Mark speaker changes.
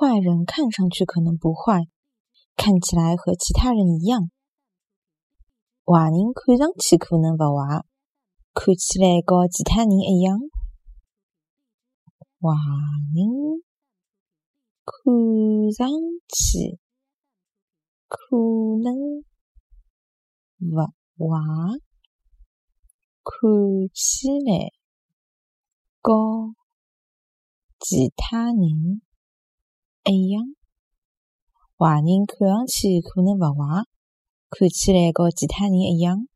Speaker 1: 坏人看上去可能不坏，看起来和其他人一样。坏人看上去可能不坏，看起来和其他人一样。坏人看上去可能不坏，看起来和其他人一样。坏人看上去可能勿坏，看起来和其他人一样。